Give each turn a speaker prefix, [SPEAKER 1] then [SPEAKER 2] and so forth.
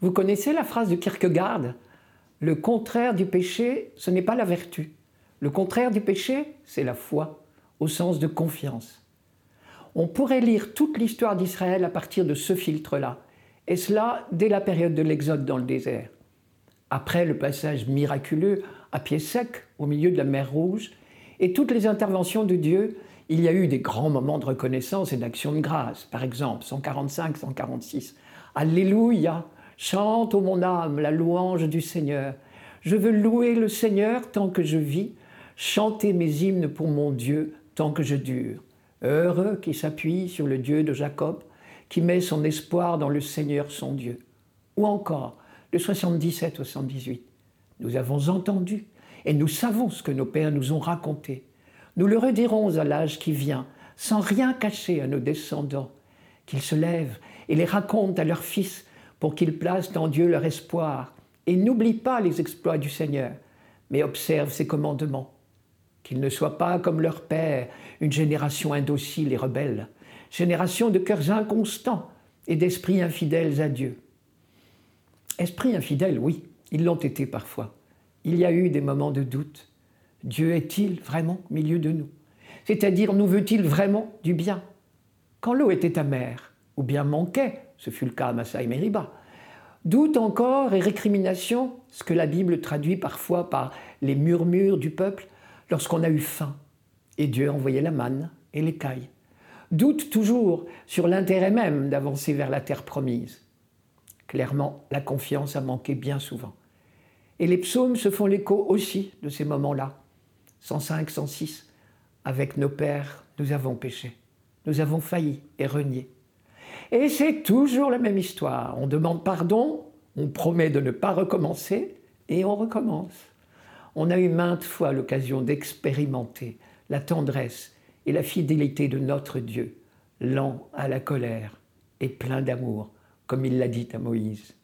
[SPEAKER 1] Vous connaissez la phrase de Kierkegaard? Le contraire du péché, ce n'est pas la vertu. Le contraire du péché, c'est la foi, au sens de confiance. On pourrait lire toute l'histoire d'Israël à partir de ce filtre-là, et cela dès la période de l'Exode dans le désert. Après le passage miraculeux à pied sec au milieu de la mer Rouge, et toutes les interventions de Dieu, il y a eu des grands moments de reconnaissance et d'action de grâce. Par exemple, 145, 146. Alléluia, Chante, ô mon âme, la louange du Seigneur. Je veux louer le Seigneur tant que je vis, chanter mes hymnes pour mon Dieu tant que je dure. Heureux qui s'appuie sur le Dieu de Jacob, qui met son espoir dans le Seigneur son Dieu. Ou encore, le 77 au 118. Nous avons entendu et nous savons ce que nos pères nous ont raconté. Nous le redirons à l'âge qui vient, sans rien cacher à nos descendants, qu'ils se lèvent et les racontent à leurs fils pour qu'ils placent en Dieu leur espoir et n'oublient pas les exploits du Seigneur, mais observent ses commandements. Qu'ils ne soient pas comme leur père, une génération indocile et rebelle, génération de cœurs inconstants et d'esprits infidèles à Dieu. Esprits infidèles, oui, ils l'ont été parfois. Il y a eu des moments de doute. Dieu est-il vraiment au milieu de nous? C'est-à-dire, nous veut-il vraiment du bien? Quand l'eau était amère, ou bien manquait, ce fut le cas à Massa et Meriba. Doute encore et récrimination, ce que la Bible traduit parfois par les murmures du peuple lorsqu'on a eu faim et Dieu envoyait la manne et l'écaille. Doute toujours sur l'intérêt même d'avancer vers la terre promise. Clairement, la confiance a manqué bien souvent. Et les psaumes se font l'écho aussi de ces moments-là. 105, 106. Avec nos pères, nous avons péché. Nous avons failli et renié. Et c'est toujours la même histoire. On demande pardon, on promet de ne pas recommencer, et on recommence. On a eu maintes fois l'occasion d'expérimenter la tendresse et la fidélité de notre Dieu, lent à la colère et plein d'amour, comme il l'a dit à Moïse.